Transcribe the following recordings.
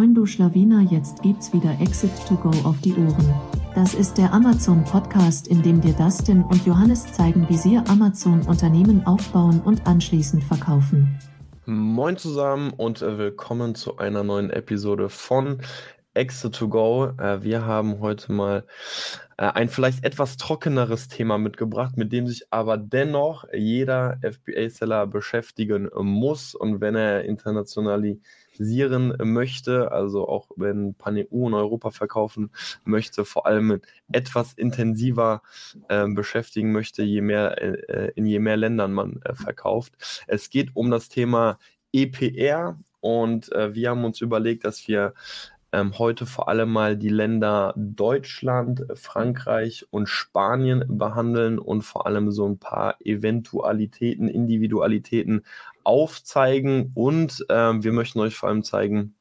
Moin du Schlawiner, jetzt gibt's wieder Exit to Go auf die Ohren. Das ist der Amazon Podcast, in dem dir Dustin und Johannes zeigen, wie sie Amazon Unternehmen aufbauen und anschließend verkaufen. Moin zusammen und äh, willkommen zu einer neuen Episode von Exit to Go. Äh, wir haben heute mal äh, ein vielleicht etwas trockeneres Thema mitgebracht, mit dem sich aber dennoch jeder FBA-Seller beschäftigen muss. Und wenn er internationalisieren möchte, also auch wenn PanEU in Europa verkaufen möchte, vor allem etwas intensiver äh, beschäftigen möchte, je mehr, äh, in je mehr Ländern man äh, verkauft. Es geht um das Thema EPR und äh, wir haben uns überlegt, dass wir ähm, heute vor allem mal die Länder Deutschland, Frankreich und Spanien behandeln und vor allem so ein paar Eventualitäten, Individualitäten aufzeigen. Und ähm, wir möchten euch vor allem zeigen,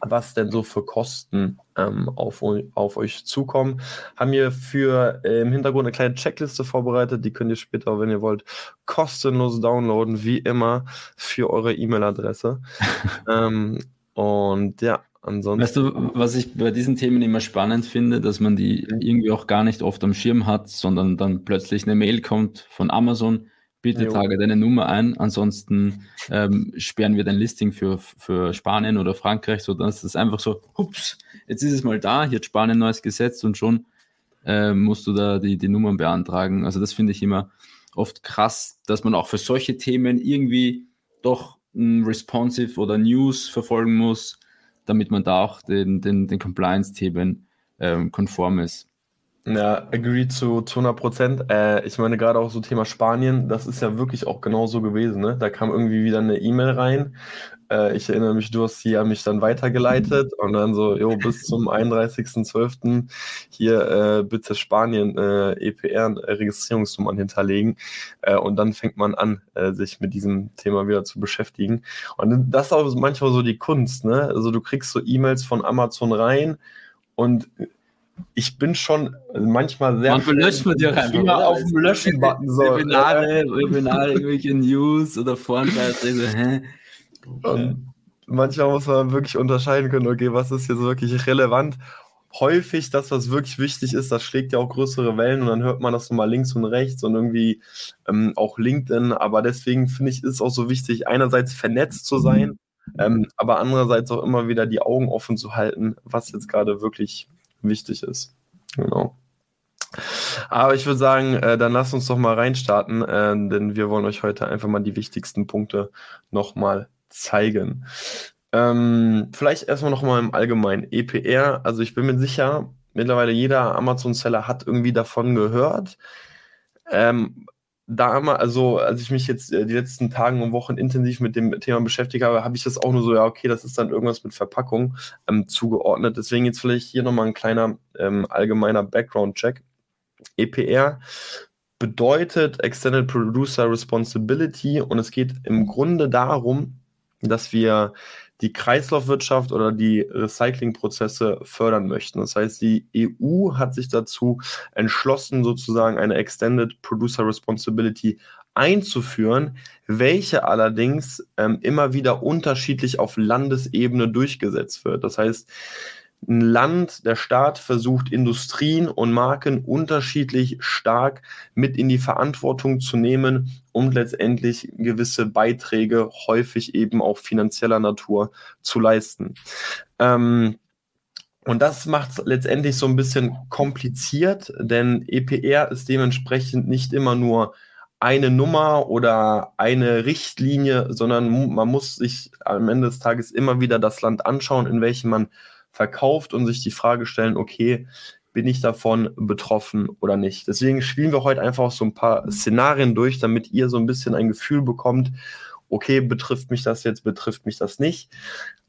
was denn so für Kosten ähm, auf, auf, euch zukommen. Haben wir für äh, im Hintergrund eine kleine Checkliste vorbereitet, die könnt ihr später, wenn ihr wollt, kostenlos downloaden, wie immer, für eure E-Mail-Adresse. ähm, und ja, Ansonsten. Weißt du, was ich bei diesen Themen immer spannend finde, dass man die irgendwie auch gar nicht oft am Schirm hat, sondern dann plötzlich eine Mail kommt von Amazon, bitte trage deine Nummer ein, ansonsten ähm, sperren wir dein Listing für, für Spanien oder Frankreich, so dass es einfach so, hups, jetzt ist es mal da, hier hat Spanien neues Gesetz und schon äh, musst du da die, die Nummern beantragen. Also das finde ich immer oft krass, dass man auch für solche Themen irgendwie doch ein Responsive oder News verfolgen muss, damit man da auch den, den, den Compliance-Themen ähm, konform ist. Ja, agree zu, zu 100 Prozent. Äh, ich meine, gerade auch so Thema Spanien, das ist ja wirklich auch genau so gewesen. Ne? Da kam irgendwie wieder eine E-Mail rein. Äh, ich erinnere mich, du hast sie an mich dann weitergeleitet und dann so, jo, bis zum 31.12. hier äh, bitte Spanien äh, EPR-Registrierungsnummern hinterlegen. Äh, und dann fängt man an, äh, sich mit diesem Thema wieder zu beschäftigen. Und das ist auch manchmal so die Kunst. Ne? Also du kriegst so E-Mails von Amazon rein und ich bin schon manchmal sehr. Man löscht man dir einfach. auf dem Löschen-Button so. Webinare, Webinare, irgendwelche News oder Vorenthaltungen. hä? Und manchmal muss man wirklich unterscheiden können, okay, was ist jetzt wirklich relevant. Häufig das, was wirklich wichtig ist, das schlägt ja auch größere Wellen und dann hört man das nochmal links und rechts und irgendwie ähm, auch LinkedIn. Aber deswegen finde ich, ist es auch so wichtig, einerseits vernetzt zu sein, ähm, aber andererseits auch immer wieder die Augen offen zu halten, was jetzt gerade wirklich wichtig ist. Genau. Aber ich würde sagen, äh, dann lasst uns doch mal reinstarten, äh, denn wir wollen euch heute einfach mal die wichtigsten Punkte nochmal zeigen. Ähm, vielleicht erstmal nochmal im Allgemeinen. EPR, also ich bin mir sicher, mittlerweile jeder Amazon-Seller hat irgendwie davon gehört. Ähm, da mal, also als ich mich jetzt äh, die letzten Tagen und Wochen intensiv mit dem Thema beschäftigt habe, habe ich das auch nur so, ja, okay, das ist dann irgendwas mit Verpackung ähm, zugeordnet. Deswegen jetzt vielleicht hier nochmal ein kleiner ähm, allgemeiner Background-Check. EPR bedeutet Extended Producer Responsibility und es geht im Grunde darum, dass wir die Kreislaufwirtschaft oder die Recyclingprozesse fördern möchten. Das heißt, die EU hat sich dazu entschlossen, sozusagen eine Extended Producer Responsibility einzuführen, welche allerdings ähm, immer wieder unterschiedlich auf Landesebene durchgesetzt wird. Das heißt, ein Land, der Staat versucht, Industrien und Marken unterschiedlich stark mit in die Verantwortung zu nehmen und letztendlich gewisse Beiträge, häufig eben auch finanzieller Natur, zu leisten. Ähm, und das macht es letztendlich so ein bisschen kompliziert, denn EPR ist dementsprechend nicht immer nur eine Nummer oder eine Richtlinie, sondern man muss sich am Ende des Tages immer wieder das Land anschauen, in welchem man verkauft und sich die Frage stellen, okay, bin ich davon betroffen oder nicht? Deswegen spielen wir heute einfach so ein paar Szenarien durch, damit ihr so ein bisschen ein Gefühl bekommt, okay, betrifft mich das jetzt, betrifft mich das nicht.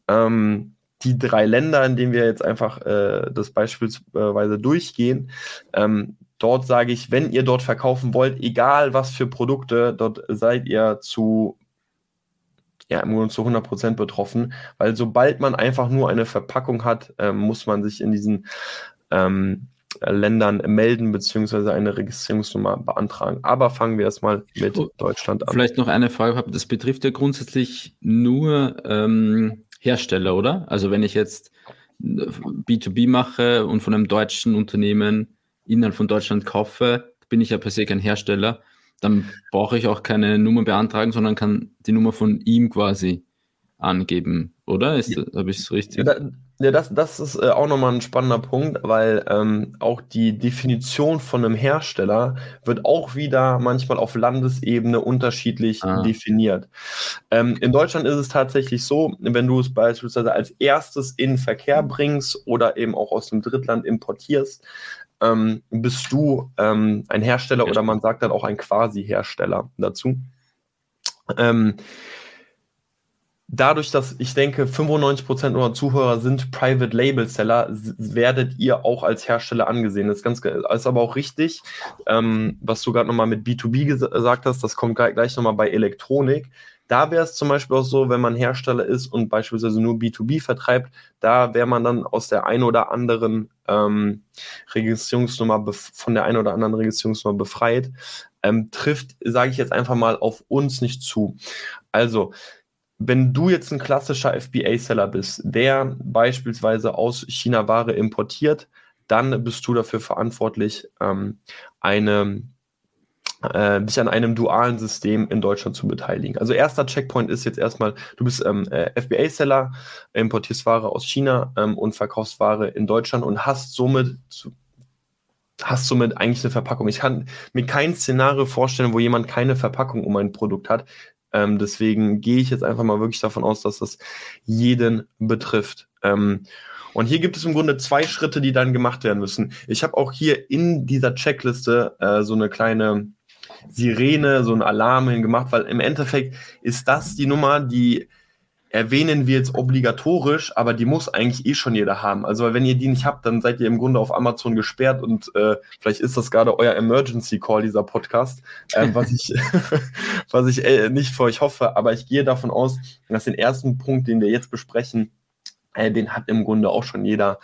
Ähm, die drei Länder, in denen wir jetzt einfach äh, das beispielsweise durchgehen, ähm, dort sage ich, wenn ihr dort verkaufen wollt, egal was für Produkte, dort seid ihr zu ja im Grunde zu 100% betroffen, weil sobald man einfach nur eine Verpackung hat, äh, muss man sich in diesen ähm, Ländern melden beziehungsweise eine Registrierungsnummer beantragen. Aber fangen wir erstmal mit oh, Deutschland an. Vielleicht noch eine Frage, das betrifft ja grundsätzlich nur ähm, Hersteller, oder? Also wenn ich jetzt B2B mache und von einem deutschen Unternehmen innerhalb von Deutschland kaufe, bin ich ja per se kein Hersteller. Dann brauche ich auch keine Nummer beantragen, sondern kann die Nummer von ihm quasi angeben, oder? Ist, ja. Habe ich es richtig? Ja, ja, das, das ist äh, auch nochmal ein spannender Punkt, weil ähm, auch die Definition von einem Hersteller wird auch wieder manchmal auf Landesebene unterschiedlich ah. definiert. Ähm, in Deutschland ist es tatsächlich so, wenn du es beispielsweise als erstes in Verkehr bringst oder eben auch aus dem Drittland importierst, ähm, bist du ähm, ein Hersteller oder man sagt dann auch ein Quasi-Hersteller dazu. Ähm, dadurch, dass ich denke, 95% unserer Zuhörer sind Private Label Seller, werdet ihr auch als Hersteller angesehen. Das ist, ganz, ist aber auch richtig, ähm, was du gerade nochmal mit B2B gesagt hast, das kommt gleich nochmal bei Elektronik. Da wäre es zum Beispiel auch so, wenn man Hersteller ist und beispielsweise nur B2B vertreibt, da wäre man dann aus der einen oder anderen ähm, Registrierungsnummer von der einen oder anderen Registrierungsnummer befreit. Ähm, trifft, sage ich jetzt einfach mal, auf uns nicht zu. Also wenn du jetzt ein klassischer FBA-Seller bist, der beispielsweise aus China Ware importiert, dann bist du dafür verantwortlich, ähm, eine, äh, dich an einem dualen System in Deutschland zu beteiligen. Also erster Checkpoint ist jetzt erstmal, du bist ähm, äh, FBA-Seller, importierst Ware aus China ähm, und verkaufst Ware in Deutschland und hast somit zu, hast somit eigentlich eine Verpackung. Ich kann mir kein Szenario vorstellen, wo jemand keine Verpackung um ein Produkt hat. Ähm, deswegen gehe ich jetzt einfach mal wirklich davon aus, dass das jeden betrifft. Ähm, und hier gibt es im Grunde zwei Schritte, die dann gemacht werden müssen. Ich habe auch hier in dieser Checkliste äh, so eine kleine Sirene, so ein Alarm hingemacht, weil im Endeffekt ist das die Nummer, die erwähnen wir jetzt obligatorisch, aber die muss eigentlich eh schon jeder haben. Also wenn ihr die nicht habt, dann seid ihr im Grunde auf Amazon gesperrt und äh, vielleicht ist das gerade euer Emergency Call, dieser Podcast, äh, was ich, was ich äh, nicht für euch hoffe, aber ich gehe davon aus, dass den ersten Punkt, den wir jetzt besprechen, äh, den hat im Grunde auch schon jeder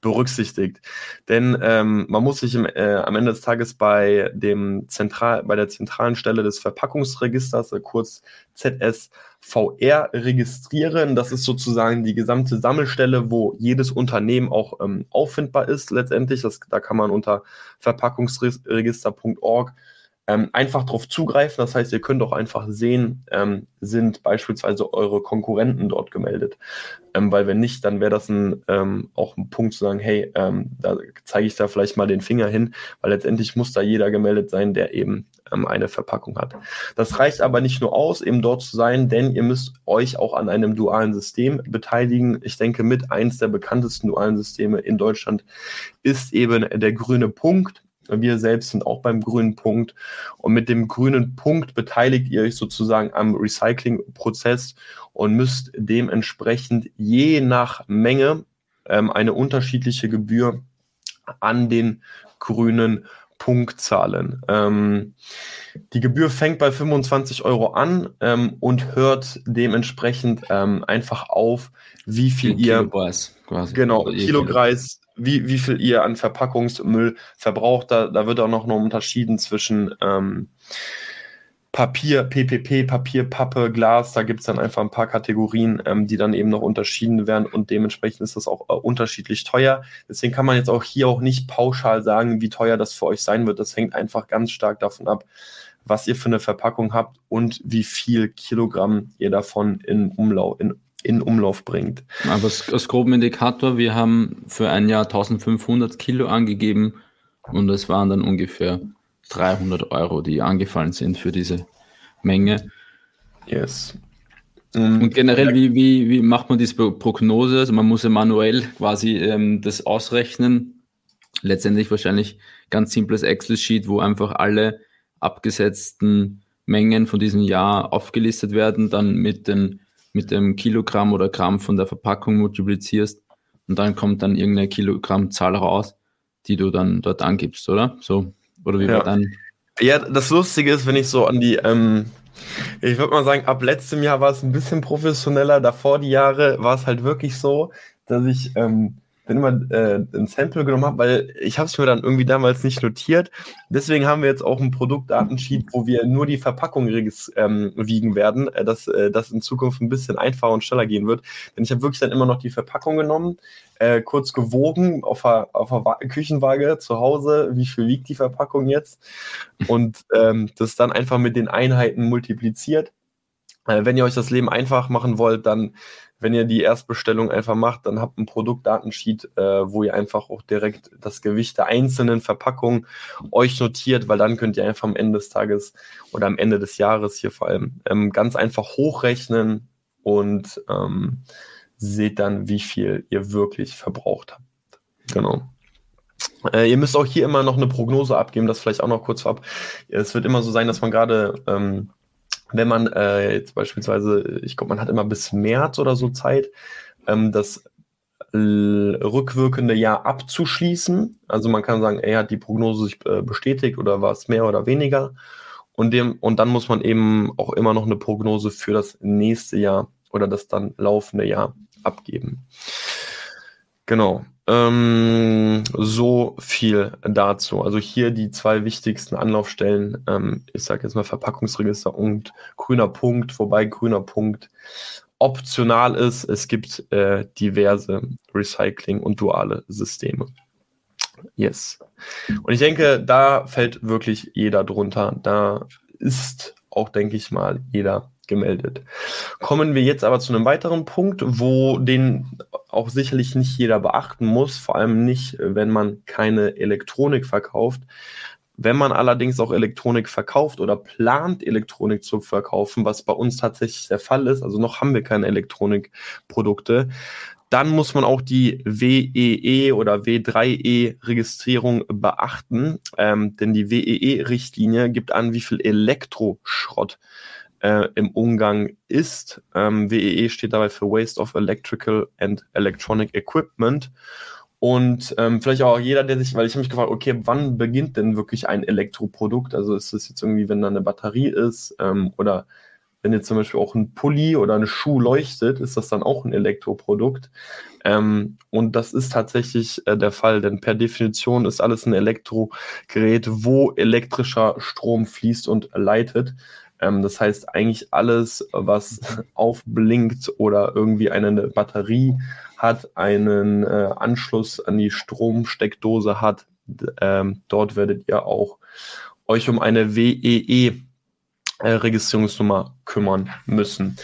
berücksichtigt. Denn ähm, man muss sich im, äh, am Ende des Tages bei dem Zentral, bei der zentralen Stelle des Verpackungsregisters, äh, kurz ZSVR, registrieren. Das ist sozusagen die gesamte Sammelstelle, wo jedes Unternehmen auch ähm, auffindbar ist letztendlich. Das, da kann man unter verpackungsregister.org ähm, einfach darauf zugreifen. Das heißt, ihr könnt auch einfach sehen, ähm, sind beispielsweise eure Konkurrenten dort gemeldet. Ähm, weil wenn nicht, dann wäre das ein, ähm, auch ein Punkt zu sagen, hey, ähm, da zeige ich da vielleicht mal den Finger hin, weil letztendlich muss da jeder gemeldet sein, der eben ähm, eine Verpackung hat. Das reicht aber nicht nur aus, eben dort zu sein, denn ihr müsst euch auch an einem dualen System beteiligen. Ich denke, mit eins der bekanntesten dualen Systeme in Deutschland ist eben der grüne Punkt. Wir selbst sind auch beim grünen Punkt. Und mit dem grünen Punkt beteiligt ihr euch sozusagen am Recyclingprozess und müsst dementsprechend je nach Menge ähm, eine unterschiedliche Gebühr an den grünen Punkt zahlen. Ähm, die Gebühr fängt bei 25 Euro an ähm, und hört dementsprechend ähm, einfach auf, wie viel ihr Kilopreis quasi. Genau, Kilopreis wie, wie viel ihr an Verpackungsmüll verbraucht. Da, da wird auch noch, unterschieden zwischen ähm, Papier, PPP, Papier, Pappe, Glas. Da gibt es dann einfach ein paar Kategorien, ähm, die dann eben noch unterschieden werden und dementsprechend ist das auch äh, unterschiedlich teuer. Deswegen kann man jetzt auch hier auch nicht pauschal sagen, wie teuer das für euch sein wird. Das hängt einfach ganz stark davon ab, was ihr für eine Verpackung habt und wie viel Kilogramm ihr davon in Umlauf, in in Umlauf bringt. Aber als groben Indikator, wir haben für ein Jahr 1500 Kilo angegeben und es waren dann ungefähr 300 Euro, die angefallen sind für diese Menge. Yes. Und, und generell, wie, wie, wie macht man diese Prognose? Also man muss ja manuell quasi ähm, das ausrechnen. Letztendlich wahrscheinlich ganz simples Excel-Sheet, wo einfach alle abgesetzten Mengen von diesem Jahr aufgelistet werden, dann mit den mit dem Kilogramm oder Gramm von der Verpackung multiplizierst und dann kommt dann irgendeine Kilogrammzahl raus, die du dann dort angibst, oder? So, oder wie ja. war dann? Ja, das Lustige ist, wenn ich so an die, ähm, ich würde mal sagen, ab letztem Jahr war es ein bisschen professioneller, davor die Jahre war es halt wirklich so, dass ich ähm, dann immer äh, ein Sample genommen habe, weil ich habe es mir dann irgendwie damals nicht notiert. Deswegen haben wir jetzt auch ein Produktdatensheet, wo wir nur die Verpackung ähm, wiegen werden, äh, dass äh, das in Zukunft ein bisschen einfacher und schneller gehen wird. Denn ich habe wirklich dann immer noch die Verpackung genommen, äh, kurz gewogen auf der, auf der Küchenwaage zu Hause, wie viel wiegt die Verpackung jetzt und ähm, das dann einfach mit den Einheiten multipliziert. Äh, wenn ihr euch das Leben einfach machen wollt, dann wenn ihr die Erstbestellung einfach macht, dann habt ein Produktdatensheet, äh, wo ihr einfach auch direkt das Gewicht der einzelnen Verpackungen euch notiert, weil dann könnt ihr einfach am Ende des Tages oder am Ende des Jahres hier vor allem ähm, ganz einfach hochrechnen und ähm, seht dann, wie viel ihr wirklich verbraucht habt. Genau. Äh, ihr müsst auch hier immer noch eine Prognose abgeben, das vielleicht auch noch kurz vorab. Es wird immer so sein, dass man gerade ähm, wenn man äh, jetzt beispielsweise, ich glaube, man hat immer bis März oder so Zeit, ähm, das rückwirkende Jahr abzuschließen. Also man kann sagen, ey, hat die Prognose sich äh, bestätigt oder war es mehr oder weniger? Und, dem, und dann muss man eben auch immer noch eine Prognose für das nächste Jahr oder das dann laufende Jahr abgeben. Genau. Ähm, so viel dazu. Also hier die zwei wichtigsten Anlaufstellen. Ähm, ich sage jetzt mal Verpackungsregister und grüner Punkt, wobei grüner Punkt optional ist. Es gibt äh, diverse Recycling- und duale Systeme. Yes. Und ich denke, da fällt wirklich jeder drunter. Da ist auch, denke ich mal, jeder gemeldet. Kommen wir jetzt aber zu einem weiteren Punkt, wo den auch sicherlich nicht jeder beachten muss, vor allem nicht, wenn man keine Elektronik verkauft. Wenn man allerdings auch Elektronik verkauft oder plant, Elektronik zu verkaufen, was bei uns tatsächlich der Fall ist, also noch haben wir keine Elektronikprodukte, dann muss man auch die WEE e oder W3E-Registrierung beachten, ähm, denn die WEE-Richtlinie gibt an, wie viel Elektroschrott äh, im Umgang ist. Ähm, WEE e steht dabei für Waste of Electrical and Electronic Equipment. Und ähm, vielleicht auch jeder, der sich, weil ich habe mich gefragt, okay, wann beginnt denn wirklich ein Elektroprodukt? Also ist es jetzt irgendwie, wenn da eine Batterie ist ähm, oder wenn jetzt zum Beispiel auch ein Pulli oder ein Schuh leuchtet, ist das dann auch ein Elektroprodukt. Ähm, und das ist tatsächlich äh, der Fall, denn per Definition ist alles ein Elektrogerät, wo elektrischer Strom fließt und leitet. Ähm, das heißt, eigentlich alles, was aufblinkt oder irgendwie eine Batterie hat, einen äh, Anschluss an die Stromsteckdose hat, ähm, dort werdet ihr auch euch um eine WEE-Registrierungsnummer äh, kümmern müssen.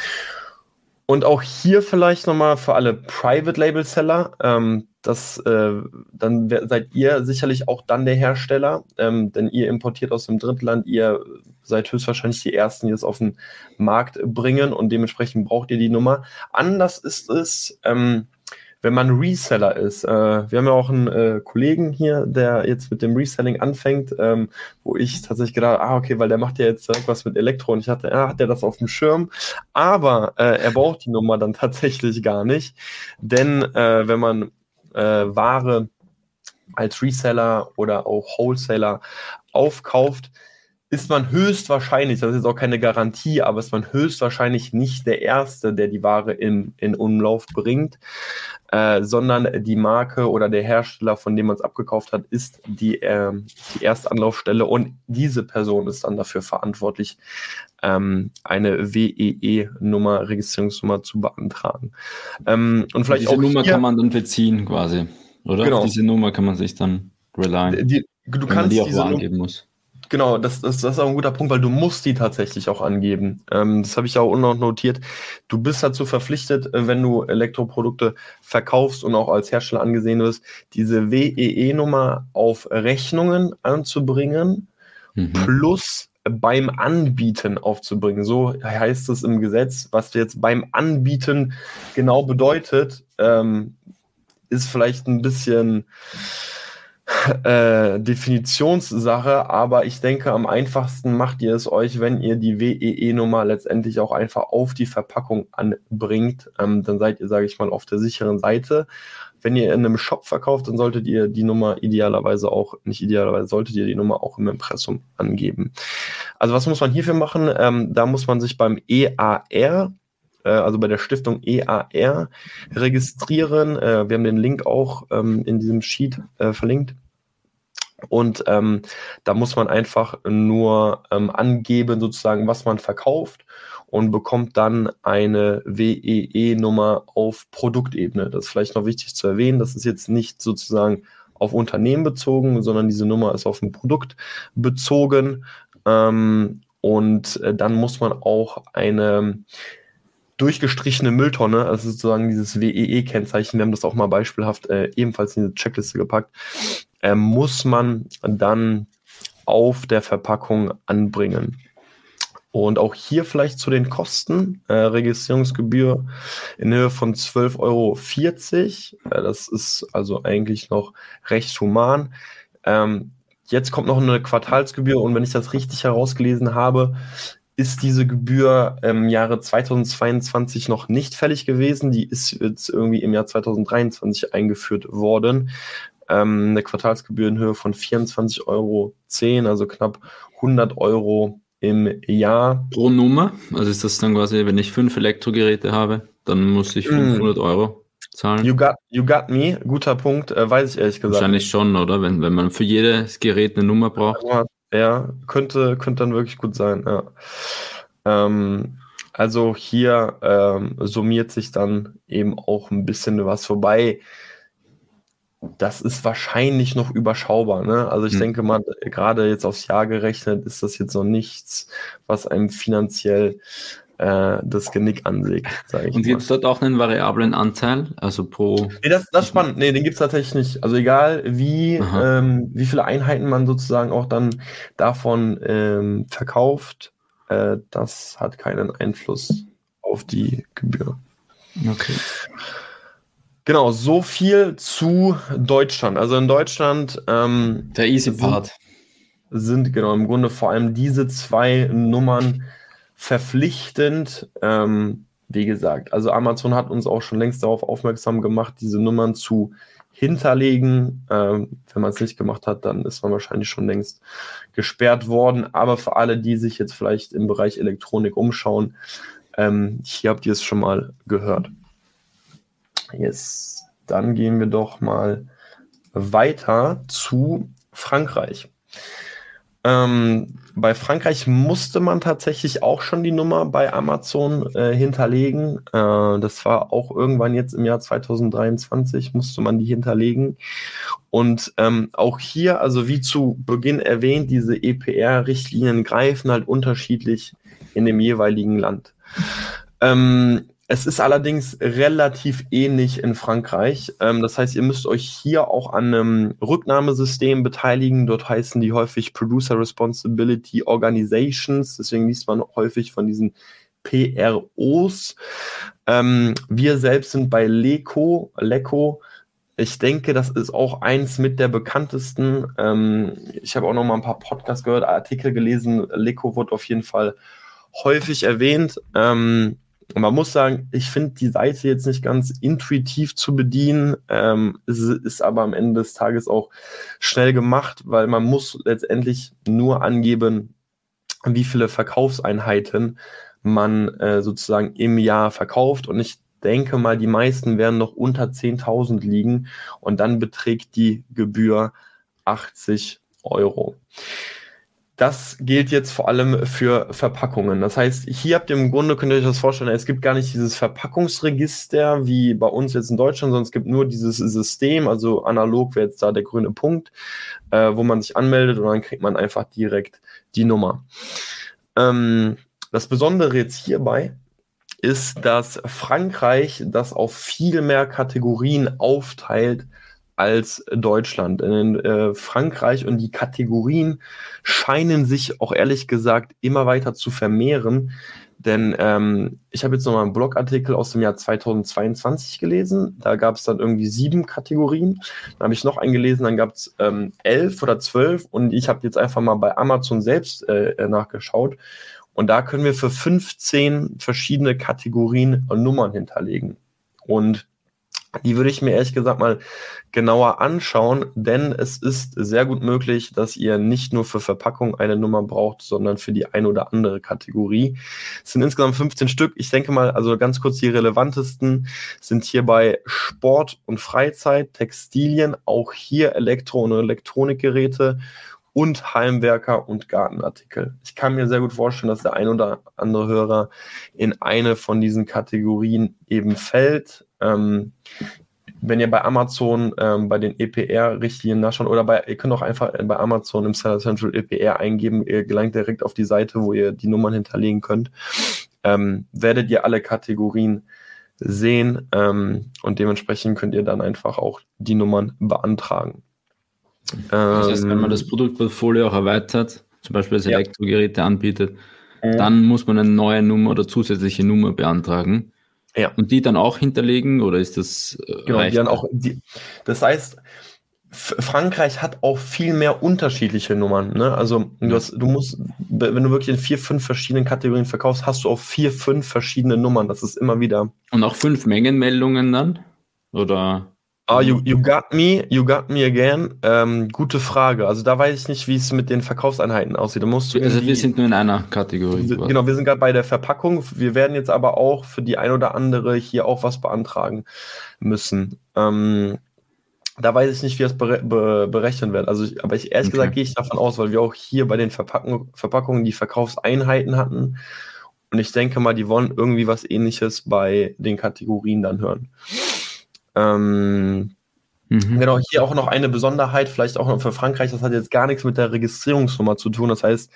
Und auch hier vielleicht nochmal für alle Private Label Seller, ähm, das, äh, dann seid ihr sicherlich auch dann der Hersteller, ähm, denn ihr importiert aus dem Drittland, ihr seid höchstwahrscheinlich die Ersten, die es auf den Markt bringen und dementsprechend braucht ihr die Nummer. Anders ist es, ähm, wenn man Reseller ist. Äh, wir haben ja auch einen äh, Kollegen hier, der jetzt mit dem Reselling anfängt, ähm, wo ich tatsächlich gedacht ah, okay, weil der macht ja jetzt direkt was mit Elektro und ich hatte, ja, hat er das auf dem Schirm, aber äh, er braucht die Nummer dann tatsächlich gar nicht, denn äh, wenn man äh, Ware als Reseller oder auch Wholesaler aufkauft, ist man höchstwahrscheinlich, das ist jetzt auch keine Garantie, aber ist man höchstwahrscheinlich nicht der Erste, der die Ware in, in Umlauf bringt, äh, sondern die Marke oder der Hersteller, von dem man es abgekauft hat, ist die, äh, die erste Anlaufstelle und diese Person ist dann dafür verantwortlich, ähm, eine WEE-Nummer, Registrierungsnummer zu beantragen. Ähm, und vielleicht diese auch Nummer kann man dann beziehen quasi, oder? Genau. Auf diese Nummer kann man sich dann relyen. Die, du kannst die auch diese angeben muss. Genau, das, das, das ist auch ein guter Punkt, weil du musst die tatsächlich auch angeben. Ähm, das habe ich auch noch notiert. Du bist dazu verpflichtet, äh, wenn du Elektroprodukte verkaufst und auch als Hersteller angesehen wirst, diese WEE-Nummer auf Rechnungen anzubringen, mhm. plus beim Anbieten aufzubringen. So heißt es im Gesetz. Was jetzt beim Anbieten genau bedeutet, ähm, ist vielleicht ein bisschen äh, Definitionssache, aber ich denke, am einfachsten macht ihr es euch, wenn ihr die WEE-Nummer letztendlich auch einfach auf die Verpackung anbringt. Ähm, dann seid ihr, sage ich mal, auf der sicheren Seite. Wenn ihr in einem Shop verkauft, dann solltet ihr die Nummer idealerweise auch, nicht idealerweise, solltet ihr die Nummer auch im Impressum angeben. Also was muss man hierfür machen? Ähm, da muss man sich beim EAR äh, also bei der Stiftung EAR registrieren. Äh, wir haben den Link auch ähm, in diesem Sheet verlinkt. Und ähm, da muss man einfach nur ähm, angeben, sozusagen, was man verkauft und bekommt dann eine WEE-Nummer auf Produktebene. Das ist vielleicht noch wichtig zu erwähnen. Das ist jetzt nicht sozusagen auf Unternehmen bezogen, sondern diese Nummer ist auf ein Produkt bezogen. Ähm, und äh, dann muss man auch eine durchgestrichene Mülltonne, also sozusagen dieses WEE-Kennzeichen, wir haben das auch mal beispielhaft äh, ebenfalls in diese Checkliste gepackt, äh, muss man dann auf der Verpackung anbringen. Und auch hier vielleicht zu den Kosten. Äh, Registrierungsgebühr in Höhe von 12,40 Euro. Äh, das ist also eigentlich noch recht human. Ähm, jetzt kommt noch eine Quartalsgebühr und wenn ich das richtig herausgelesen habe, ist diese Gebühr im Jahre 2022 noch nicht fällig gewesen. Die ist jetzt irgendwie im Jahr 2023 eingeführt worden. Ähm, eine Quartalsgebühr in Höhe von 24,10 Euro, also knapp 100 Euro im Jahr. Pro Nummer? Also ist das dann quasi, wenn ich fünf Elektrogeräte habe, dann muss ich 500 mm. Euro zahlen? You got, you got me, guter Punkt, äh, weiß ich ehrlich gesagt. Wahrscheinlich schon, oder? Wenn, wenn man für jedes Gerät eine Nummer braucht. Ja, könnte, könnte dann wirklich gut sein, ja. Ähm, also hier ähm, summiert sich dann eben auch ein bisschen was vorbei. Das ist wahrscheinlich noch überschaubar. Ne? Also ich hm. denke mal, gerade jetzt aufs Jahr gerechnet, ist das jetzt noch nichts, was einem finanziell äh, das Genick ansägt. Und gibt es dort auch einen variablen Anteil? Also pro. Nee, das, das ist spannend. Nee, den gibt es tatsächlich nicht. Also egal, wie, ähm, wie viele Einheiten man sozusagen auch dann davon ähm, verkauft, äh, das hat keinen Einfluss auf die Gebühr. Okay. Genau, so viel zu Deutschland. Also in Deutschland. Ähm, Der Easy Part. Sind, sind genau im Grunde vor allem diese zwei Nummern verpflichtend. Ähm, wie gesagt, also Amazon hat uns auch schon längst darauf aufmerksam gemacht, diese Nummern zu hinterlegen. Ähm, wenn man es nicht gemacht hat, dann ist man wahrscheinlich schon längst gesperrt worden. Aber für alle, die sich jetzt vielleicht im Bereich Elektronik umschauen, ähm, hier habt ihr es schon mal gehört. Yes. Dann gehen wir doch mal weiter zu Frankreich. Ähm, bei Frankreich musste man tatsächlich auch schon die Nummer bei Amazon äh, hinterlegen. Äh, das war auch irgendwann jetzt im Jahr 2023, musste man die hinterlegen. Und ähm, auch hier, also wie zu Beginn erwähnt, diese EPR-Richtlinien greifen halt unterschiedlich in dem jeweiligen Land. Ähm, es ist allerdings relativ ähnlich in Frankreich. Ähm, das heißt, ihr müsst euch hier auch an einem Rücknahmesystem beteiligen. Dort heißen die häufig Producer Responsibility Organizations. Deswegen liest man häufig von diesen PROs. Ähm, wir selbst sind bei LECO. LECO. Ich denke, das ist auch eins mit der bekanntesten. Ähm, ich habe auch noch mal ein paar Podcasts gehört, Artikel gelesen. LECO wird auf jeden Fall häufig erwähnt. Ähm, man muss sagen, ich finde die Seite jetzt nicht ganz intuitiv zu bedienen. Ähm, es ist aber am Ende des Tages auch schnell gemacht, weil man muss letztendlich nur angeben, wie viele Verkaufseinheiten man äh, sozusagen im Jahr verkauft. Und ich denke mal, die meisten werden noch unter 10.000 liegen und dann beträgt die Gebühr 80 Euro. Das gilt jetzt vor allem für Verpackungen. Das heißt, hier habt ihr im Grunde, könnt ihr euch das vorstellen, es gibt gar nicht dieses Verpackungsregister wie bei uns jetzt in Deutschland, sondern es gibt nur dieses System, also analog wäre jetzt da der grüne Punkt, äh, wo man sich anmeldet und dann kriegt man einfach direkt die Nummer. Ähm, das Besondere jetzt hierbei ist, dass Frankreich das auf viel mehr Kategorien aufteilt als Deutschland. In äh, Frankreich und die Kategorien scheinen sich auch ehrlich gesagt immer weiter zu vermehren. Denn ähm, ich habe jetzt noch mal einen Blogartikel aus dem Jahr 2022 gelesen. Da gab es dann irgendwie sieben Kategorien. Dann habe ich noch einen gelesen, dann gab es ähm, elf oder zwölf. Und ich habe jetzt einfach mal bei Amazon selbst äh, äh nachgeschaut. Und da können wir für 15 verschiedene Kategorien Nummern hinterlegen. Und Die würde ich mir ehrlich gesagt mal genauer anschauen, denn es ist sehr gut möglich, dass ihr nicht nur für Verpackung eine Nummer braucht, sondern für die ein oder andere Kategorie. Es sind insgesamt 15 Stück. Ich denke mal, also ganz kurz die relevantesten sind hierbei Sport und Freizeit, Textilien, auch hier Elektro- und Elektronikgeräte und Heimwerker und Gartenartikel. Ich kann mir sehr gut vorstellen, dass der ein oder andere Hörer in eine von diesen Kategorien eben fällt. Ähm, wenn ihr bei Amazon ähm, bei den EPR-Richtlinien nachschaut oder bei, ihr könnt auch einfach bei Amazon im Seller Central EPR eingeben, ihr gelangt direkt auf die Seite, wo ihr die Nummern hinterlegen könnt, ähm, werdet ihr alle Kategorien sehen ähm, und dementsprechend könnt ihr dann einfach auch die Nummern beantragen. Das heißt, wenn man das ähm, Produktportfolio auch erweitert, zum Beispiel das Elektrogeräte anbietet, mhm. dann muss man eine neue Nummer oder zusätzliche Nummer beantragen. Ja. Und die dann auch hinterlegen oder ist das? Äh, genau, die dann auch. Die, das heißt, Frankreich hat auch viel mehr unterschiedliche Nummern. Ne? Also du, hast, du musst, wenn du wirklich in vier, fünf verschiedenen Kategorien verkaufst, hast du auch vier, fünf verschiedene Nummern. Das ist immer wieder. Und auch fünf Mengenmeldungen dann? Oder? Ah, you, you got me, you got me again. Ähm, gute Frage. Also da weiß ich nicht, wie es mit den Verkaufseinheiten aussieht. Da musst du also wir sind nur in einer Kategorie. Genau, wir sind gerade bei der Verpackung. Wir werden jetzt aber auch für die ein oder andere hier auch was beantragen müssen. Ähm, da weiß ich nicht, wie das bere be berechnet wird. Also, ich, aber ich ehrlich okay. gesagt gehe ich davon aus, weil wir auch hier bei den Verpackung, Verpackungen die Verkaufseinheiten hatten. Und ich denke mal, die wollen irgendwie was ähnliches bei den Kategorien dann hören. Ähm, mhm. Genau, hier auch noch eine Besonderheit, vielleicht auch noch für Frankreich, das hat jetzt gar nichts mit der Registrierungsnummer zu tun. Das heißt,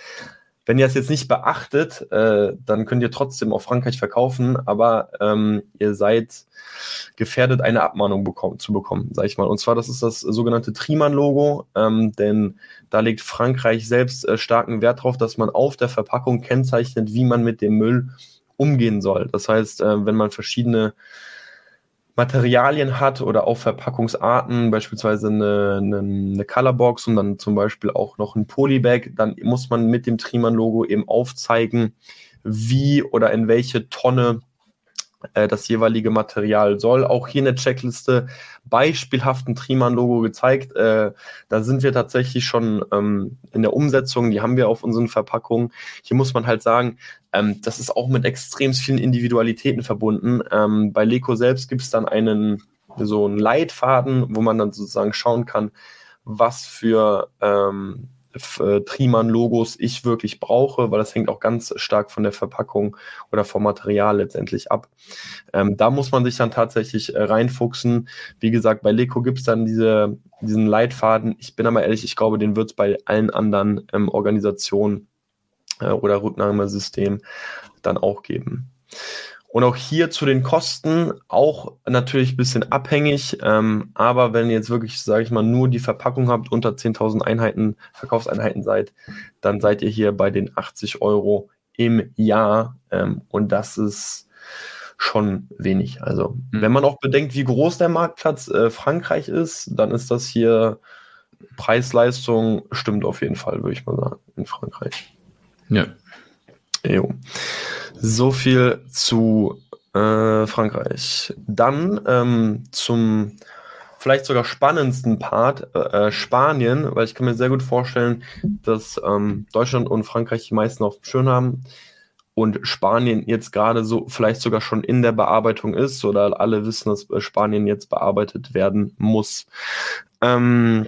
wenn ihr es jetzt nicht beachtet, äh, dann könnt ihr trotzdem auf Frankreich verkaufen, aber ähm, ihr seid gefährdet, eine Abmahnung bekommen, zu bekommen, sage ich mal. Und zwar, das ist das sogenannte Triman-Logo, ähm, denn da legt Frankreich selbst äh, starken Wert darauf, dass man auf der Verpackung kennzeichnet, wie man mit dem Müll umgehen soll. Das heißt, äh, wenn man verschiedene Materialien hat oder auch Verpackungsarten, beispielsweise eine, eine, eine Colorbox und dann zum Beispiel auch noch ein Polybag, dann muss man mit dem Triman-Logo eben aufzeigen, wie oder in welche Tonne das jeweilige Material soll. Auch hier eine Checkliste beispielhaften Triman-Logo gezeigt. Äh, da sind wir tatsächlich schon ähm, in der Umsetzung, die haben wir auf unseren Verpackungen. Hier muss man halt sagen, ähm, das ist auch mit extrem vielen Individualitäten verbunden. Ähm, bei Leco selbst gibt es dann einen so einen Leitfaden, wo man dann sozusagen schauen kann, was für ähm, äh, Triman-Logos ich wirklich brauche, weil das hängt auch ganz stark von der Verpackung oder vom Material letztendlich ab. Ähm, da muss man sich dann tatsächlich äh, reinfuchsen. Wie gesagt, bei Leco gibt es dann diese, diesen Leitfaden. Ich bin aber ehrlich, ich glaube, den wird es bei allen anderen ähm, Organisationen äh, oder Rücknahmesystemen dann auch geben. Und auch hier zu den Kosten auch natürlich ein bisschen abhängig. Ähm, aber wenn ihr jetzt wirklich, sage ich mal, nur die Verpackung habt, unter 10.000 Einheiten, Verkaufseinheiten seid, dann seid ihr hier bei den 80 Euro im Jahr. Ähm, und das ist schon wenig. Also, mhm. wenn man auch bedenkt, wie groß der Marktplatz äh, Frankreich ist, dann ist das hier Preis-Leistung stimmt auf jeden Fall, würde ich mal sagen, in Frankreich. Ja. Jo. So viel zu äh, Frankreich. Dann ähm, zum vielleicht sogar spannendsten Part, äh, Spanien, weil ich kann mir sehr gut vorstellen, dass ähm, Deutschland und Frankreich die meisten auf dem Schirm haben und Spanien jetzt gerade so vielleicht sogar schon in der Bearbeitung ist oder alle wissen, dass äh, Spanien jetzt bearbeitet werden muss. Ähm,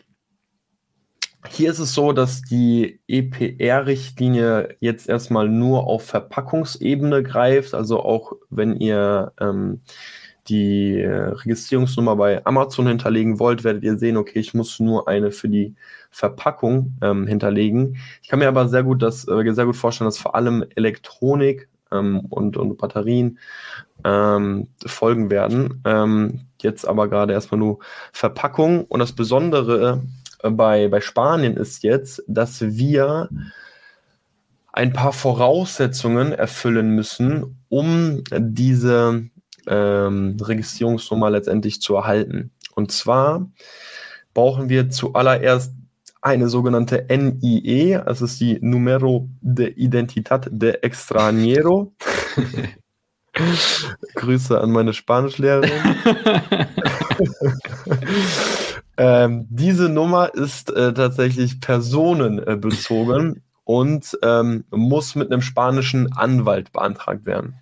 hier ist es so, dass die EPR-Richtlinie jetzt erstmal nur auf Verpackungsebene greift. Also auch wenn ihr ähm, die Registrierungsnummer bei Amazon hinterlegen wollt, werdet ihr sehen, okay, ich muss nur eine für die Verpackung ähm, hinterlegen. Ich kann mir aber sehr gut, das, äh, sehr gut vorstellen, dass vor allem Elektronik ähm, und, und Batterien ähm, folgen werden. Ähm, jetzt aber gerade erstmal nur Verpackung. Und das Besondere bei, bei Spanien ist jetzt, dass wir ein paar Voraussetzungen erfüllen müssen, um diese ähm, Registrierungsnummer letztendlich zu erhalten. Und zwar brauchen wir zuallererst eine sogenannte NIE, das ist die Numero de Identidad de Extranjero. Grüße an meine Spanischlehrerin. Ähm, diese Nummer ist äh, tatsächlich personenbezogen und ähm, muss mit einem spanischen Anwalt beantragt werden.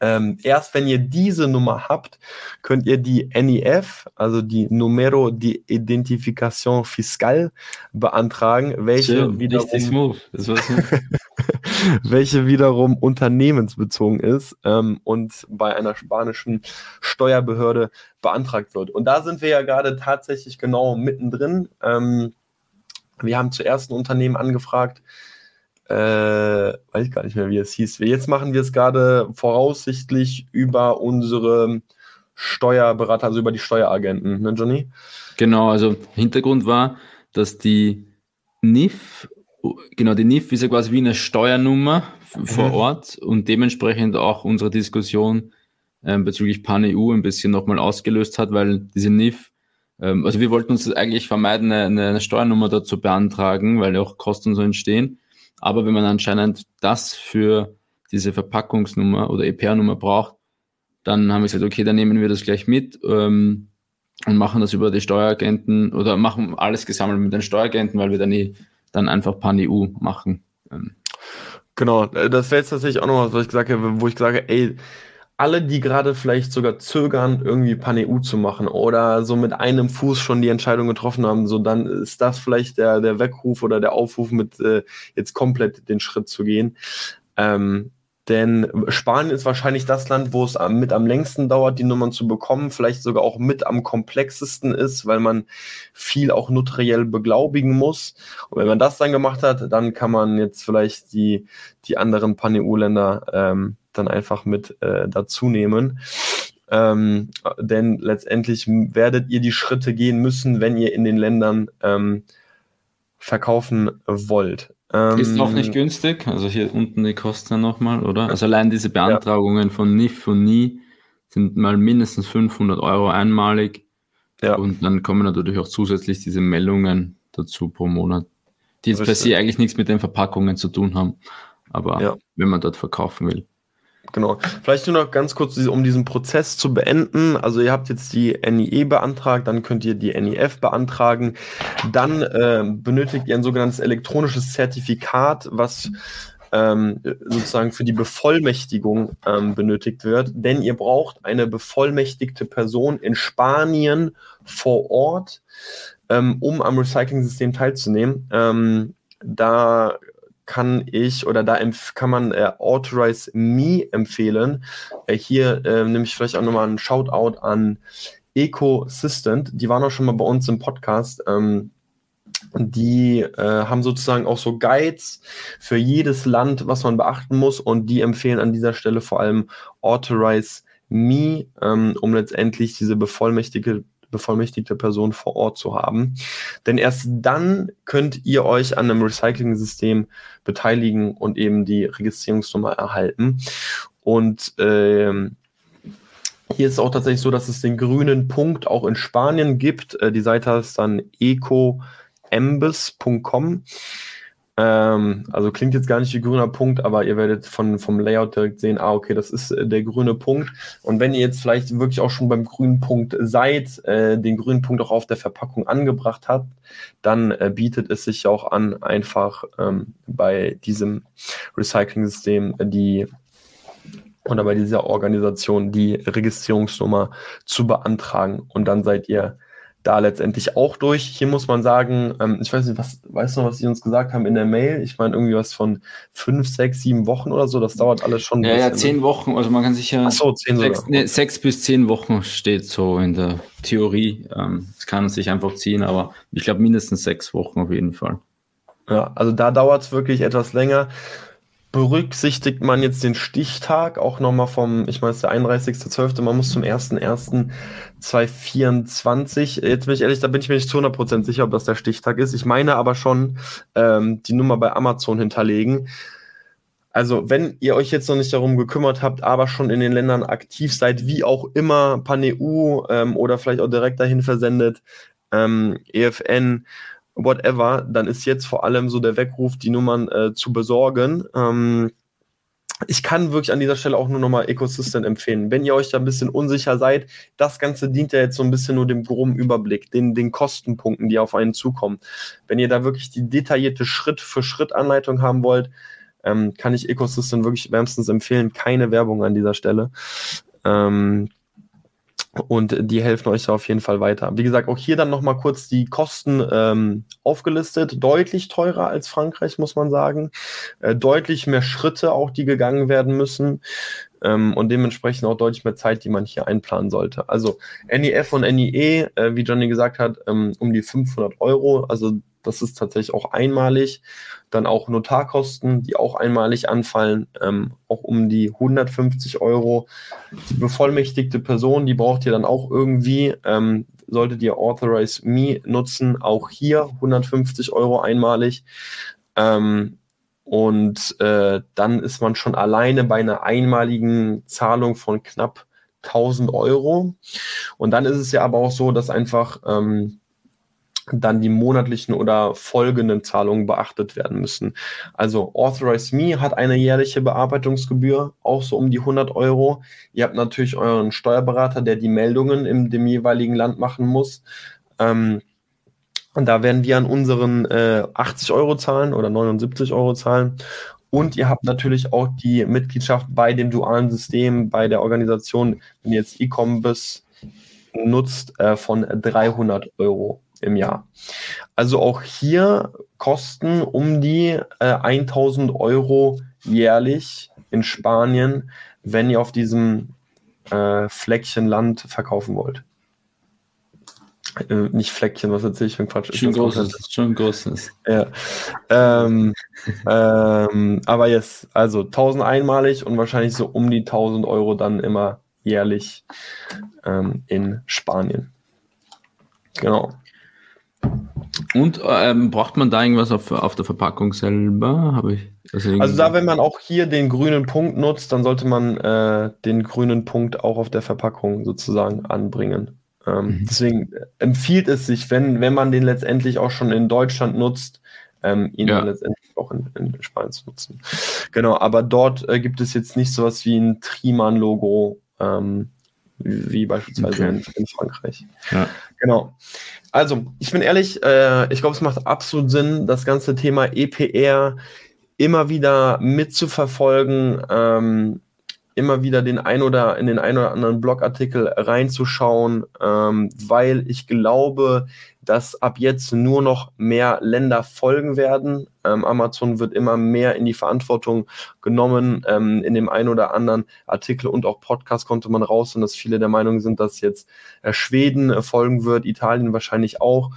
Ähm, erst wenn ihr diese Nummer habt, könnt ihr die NIF, also die Numero de Identificación Fiscal, beantragen, welche Schön, wiederum, welche wiederum unternehmensbezogen ist ähm, und bei einer spanischen Steuerbehörde beantragt wird. Und da sind wir ja gerade tatsächlich genau mittendrin. Ähm, wir haben zuerst ein Unternehmen angefragt, äh, weiß ich gar nicht mehr, wie es hieß. Jetzt machen wir es gerade voraussichtlich über unsere Steuerberater, also über die Steueragenten, ne, Johnny? Genau, also Hintergrund war, dass die NIF, genau, die NIF ist ja quasi wie eine Steuernummer vor mhm. Ort und dementsprechend auch unsere Diskussion ähm, bezüglich Pan-EU ein bisschen nochmal ausgelöst hat, weil diese NIF, ähm, also wir wollten uns eigentlich vermeiden, eine, eine Steuernummer dazu beantragen, weil ja auch Kosten so entstehen. Aber wenn man anscheinend das für diese Verpackungsnummer oder EPR-Nummer braucht, dann haben wir gesagt, okay, dann nehmen wir das gleich mit ähm, und machen das über die Steueragenten oder machen alles gesammelt mit den Steueragenten, weil wir dann, eh, dann einfach Pan-EU machen. Ähm. Genau, das wäre jetzt tatsächlich auch noch was, was ich gesagt habe, wo ich sage, ey, alle, die gerade vielleicht sogar zögern, irgendwie Pan-EU zu machen oder so mit einem Fuß schon die Entscheidung getroffen haben, so dann ist das vielleicht der, der Weckruf oder der Aufruf, mit äh, jetzt komplett den Schritt zu gehen. Ähm, denn Spanien ist wahrscheinlich das Land, wo es mit am längsten dauert, die Nummern zu bekommen, vielleicht sogar auch mit am komplexesten ist, weil man viel auch notariell beglaubigen muss. Und wenn man das dann gemacht hat, dann kann man jetzt vielleicht die, die anderen Pan-EU-Länder ähm, dann einfach mit äh, dazu nehmen. Ähm, denn letztendlich werdet ihr die Schritte gehen müssen, wenn ihr in den Ländern ähm, verkaufen wollt. Ähm, ist auch nicht günstig, also hier unten die Kosten nochmal, oder? Also allein diese Beantragungen ja. von NIF und NI sind mal mindestens 500 Euro einmalig. Ja. Und dann kommen natürlich auch zusätzlich diese Meldungen dazu pro Monat, die jetzt per se eigentlich nichts mit den Verpackungen zu tun haben. Aber ja. wenn man dort verkaufen will. Genau. Vielleicht nur noch ganz kurz, um diesen Prozess zu beenden. Also ihr habt jetzt die NIE beantragt, dann könnt ihr die NIF beantragen. Dann äh, benötigt ihr ein sogenanntes elektronisches Zertifikat, was ähm, sozusagen für die Bevollmächtigung ähm, benötigt wird. Denn ihr braucht eine bevollmächtigte Person in Spanien vor Ort, ähm, um am Recycling-System teilzunehmen. Ähm, da kann ich oder da kann man äh, Authorize Me empfehlen. Äh, hier äh, nehme ich vielleicht auch nochmal einen Shoutout an EcoSystent. Die waren auch schon mal bei uns im Podcast. Ähm, die äh, haben sozusagen auch so Guides für jedes Land, was man beachten muss. Und die empfehlen an dieser Stelle vor allem Authorize Me, ähm, um letztendlich diese bevollmächtigte bevollmächtigte Person vor Ort zu haben. Denn erst dann könnt ihr euch an einem Recycling-System beteiligen und eben die Registrierungsnummer erhalten. Und ähm, hier ist es auch tatsächlich so, dass es den grünen Punkt auch in Spanien gibt. Äh, die Seite heißt dann ecoembus.com. Ähm, also klingt jetzt gar nicht wie grüner Punkt, aber ihr werdet von, vom Layout direkt sehen, ah, okay, das ist äh, der grüne Punkt. Und wenn ihr jetzt vielleicht wirklich auch schon beim grünen Punkt seid, äh, den grünen Punkt auch auf der Verpackung angebracht habt, dann äh, bietet es sich auch an, einfach ähm, bei diesem Recycling-System die oder bei dieser Organisation die Registrierungsnummer zu beantragen und dann seid ihr da letztendlich auch durch. Hier muss man sagen, ähm, ich weiß nicht, was, weißt du noch, was sie uns gesagt haben in der Mail? Ich meine, irgendwie was von fünf, sechs, sieben Wochen oder so. Das dauert alles schon. Ja, ja, zehn Wochen. Also man kann sich ja. Ach so, zehn sechs, nee, sechs bis zehn Wochen steht so in der Theorie. Ähm, es kann sich einfach ziehen, aber ich glaube mindestens sechs Wochen auf jeden Fall. Ja, also da dauert es wirklich etwas länger berücksichtigt man jetzt den Stichtag auch nochmal vom, ich meine, es ist der 31.12., man muss zum 1.1.2024, jetzt bin ich ehrlich, da bin ich mir nicht zu 100% sicher, ob das der Stichtag ist. Ich meine aber schon ähm, die Nummer bei Amazon hinterlegen. Also, wenn ihr euch jetzt noch nicht darum gekümmert habt, aber schon in den Ländern aktiv seid, wie auch immer, PanEU ähm, oder vielleicht auch direkt dahin versendet, ähm, EFN, whatever, dann ist jetzt vor allem so der Weckruf, die Nummern äh, zu besorgen. Ähm, ich kann wirklich an dieser Stelle auch nur nochmal Ecosystem empfehlen. Wenn ihr euch da ein bisschen unsicher seid, das Ganze dient ja jetzt so ein bisschen nur dem groben Überblick, den, den Kostenpunkten, die auf einen zukommen. Wenn ihr da wirklich die detaillierte Schritt-für-Schritt-Anleitung haben wollt, ähm, kann ich Ecosystem wirklich wärmstens empfehlen. Keine Werbung an dieser Stelle. Ähm, und die helfen euch da auf jeden Fall weiter. Wie gesagt, auch hier dann nochmal kurz die Kosten ähm, aufgelistet. Deutlich teurer als Frankreich, muss man sagen. Äh, deutlich mehr Schritte auch, die gegangen werden müssen. Ähm, und dementsprechend auch deutlich mehr Zeit, die man hier einplanen sollte. Also NEF und NIE, äh, wie Johnny gesagt hat, ähm, um die 500 Euro. Also das ist tatsächlich auch einmalig. Dann auch Notarkosten, die auch einmalig anfallen, ähm, auch um die 150 Euro. Die bevollmächtigte Person, die braucht ihr dann auch irgendwie. Ähm, solltet ihr Authorize Me nutzen, auch hier 150 Euro einmalig. Ähm, und äh, dann ist man schon alleine bei einer einmaligen Zahlung von knapp 1000 Euro. Und dann ist es ja aber auch so, dass einfach ähm, dann die monatlichen oder folgenden Zahlungen beachtet werden müssen. Also Authorize Me hat eine jährliche Bearbeitungsgebühr, auch so um die 100 Euro. Ihr habt natürlich euren Steuerberater, der die Meldungen in dem jeweiligen Land machen muss. Ähm, und da werden wir an unseren äh, 80 Euro zahlen oder 79 Euro zahlen. Und ihr habt natürlich auch die Mitgliedschaft bei dem dualen System, bei der Organisation, wenn ihr jetzt E-Commerce nutzt, äh, von 300 Euro im Jahr. Also auch hier Kosten um die äh, 1000 Euro jährlich in Spanien, wenn ihr auf diesem äh, Fleckchen Land verkaufen wollt. Äh, nicht Fleckchen, was erzähle ich für Quatsch? Schon großes, schon großes. Ja. Ähm, ähm, aber jetzt, also 1000 einmalig und wahrscheinlich so um die 1000 Euro dann immer jährlich ähm, in Spanien. Genau. Und ähm, braucht man da irgendwas auf, auf der Verpackung selber? Habe ich. Also, also da, wenn man auch hier den grünen Punkt nutzt, dann sollte man äh, den grünen Punkt auch auf der Verpackung sozusagen anbringen. Ähm, mhm. Deswegen empfiehlt es sich, wenn, wenn man den letztendlich auch schon in Deutschland nutzt, ähm, ihn ja. letztendlich auch in, in, Spanien zu nutzen. Genau, aber dort äh, gibt es jetzt nicht sowas wie ein Triman-Logo. Ähm, wie beispielsweise okay. in, in, Frankreich. Ja. Genau. Also, ich bin ehrlich, äh, ich glaube, es macht absolut Sinn, das ganze Thema EPR immer wieder mitzuverfolgen, ähm, immer wieder den ein oder in den ein oder anderen Blogartikel reinzuschauen, ähm, weil ich glaube, dass ab jetzt nur noch mehr Länder folgen werden. Ähm, Amazon wird immer mehr in die Verantwortung genommen. Ähm, in dem einen oder anderen Artikel und auch Podcast konnte man raus und dass viele der Meinung sind, dass jetzt äh, Schweden äh, folgen wird, Italien wahrscheinlich auch.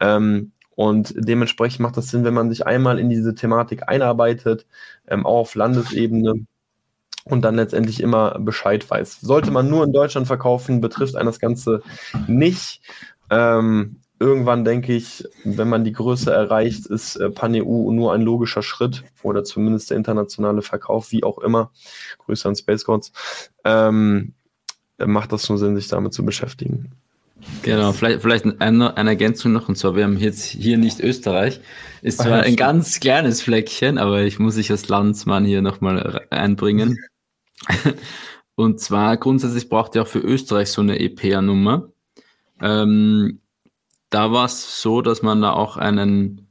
Ähm, und dementsprechend macht das Sinn, wenn man sich einmal in diese Thematik einarbeitet, ähm, auch auf Landesebene und dann letztendlich immer Bescheid weiß. Sollte man nur in Deutschland verkaufen, betrifft einen das Ganze nicht. Ähm, irgendwann denke ich, wenn man die Größe erreicht, ist äh, Pan-EU nur ein logischer Schritt oder zumindest der internationale Verkauf, wie auch immer. Grüße an Space Gods. Ähm, macht das nur Sinn, sich damit zu beschäftigen. Genau, vielleicht, vielleicht eine, eine Ergänzung noch, und zwar, wir haben jetzt hier nicht Österreich, ist zwar ein ganz kleines Fleckchen, aber ich muss sich als Landsmann hier nochmal einbringen. Und zwar grundsätzlich braucht ihr auch für Österreich so eine EPA-Nummer. Ähm, da war es so, dass man da auch einen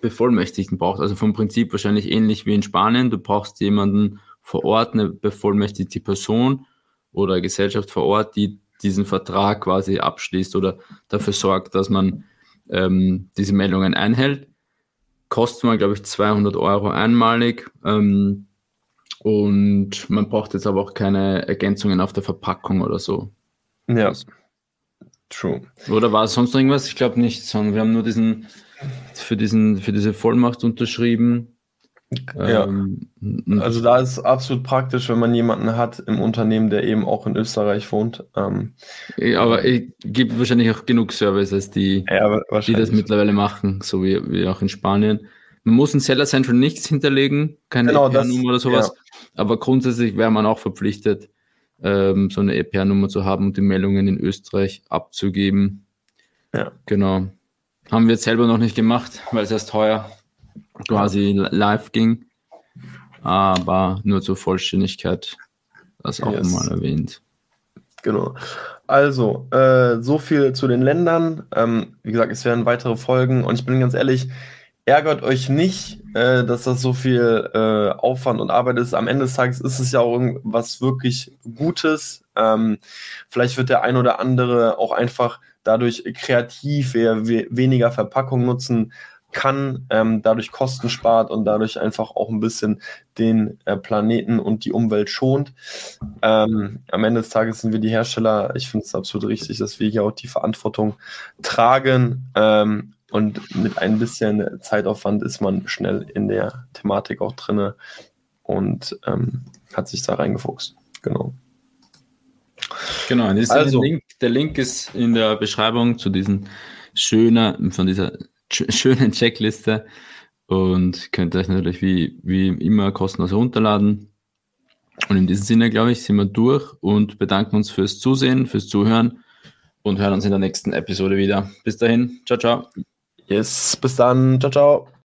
Bevollmächtigten braucht. Also vom Prinzip wahrscheinlich ähnlich wie in Spanien. Du brauchst jemanden vor Ort, eine bevollmächtigte Person oder Gesellschaft vor Ort, die diesen Vertrag quasi abschließt oder dafür sorgt, dass man ähm, diese Meldungen einhält. Kostet man, glaube ich, 200 Euro einmalig. Ähm, und man braucht jetzt aber auch keine Ergänzungen auf der Verpackung oder so. Ja. Also, True. Oder war es sonst noch irgendwas? Ich glaube nicht, sondern wir haben nur diesen für diesen für diese Vollmacht unterschrieben. Ja. Ähm, also da ist absolut praktisch, wenn man jemanden hat im Unternehmen, der eben auch in Österreich wohnt. Ähm, aber es gibt wahrscheinlich auch genug Services, die, ja, die das mittlerweile machen, so wie, wie auch in Spanien. Man muss in Seller Central nichts hinterlegen, keine genau, EPR-Nummer oder sowas, ja. Aber grundsätzlich wäre man auch verpflichtet, ähm, so eine EPR-Nummer zu haben und die Meldungen in Österreich abzugeben. Ja. Genau. Haben wir jetzt selber noch nicht gemacht, weil es erst heuer quasi live ging. aber nur zur Vollständigkeit das auch yes. mal erwähnt. Genau. Also, äh, so viel zu den Ländern. Ähm, wie gesagt, es werden weitere Folgen und ich bin ganz ehrlich, ärgert euch nicht, äh, dass das so viel äh, Aufwand und Arbeit ist. Am Ende des Tages ist es ja auch irgendwas wirklich Gutes. Ähm, vielleicht wird der ein oder andere auch einfach dadurch kreativ, wer weniger Verpackung nutzen kann, ähm, dadurch Kosten spart und dadurch einfach auch ein bisschen den äh, Planeten und die Umwelt schont. Ähm, am Ende des Tages sind wir die Hersteller. Ich finde es absolut richtig, dass wir hier auch die Verantwortung tragen. Und mit ein bisschen Zeitaufwand ist man schnell in der Thematik auch drinne und ähm, hat sich da reingefuchst. Genau. Genau, also, Link, der Link ist in der Beschreibung zu diesen schönen, von dieser schönen Checkliste und könnt euch natürlich wie, wie immer kostenlos runterladen. Und in diesem Sinne, glaube ich, sind wir durch und bedanken uns fürs Zusehen, fürs Zuhören und hören uns in der nächsten Episode wieder. Bis dahin, ciao, ciao. Yes, bis dann, ciao, ciao.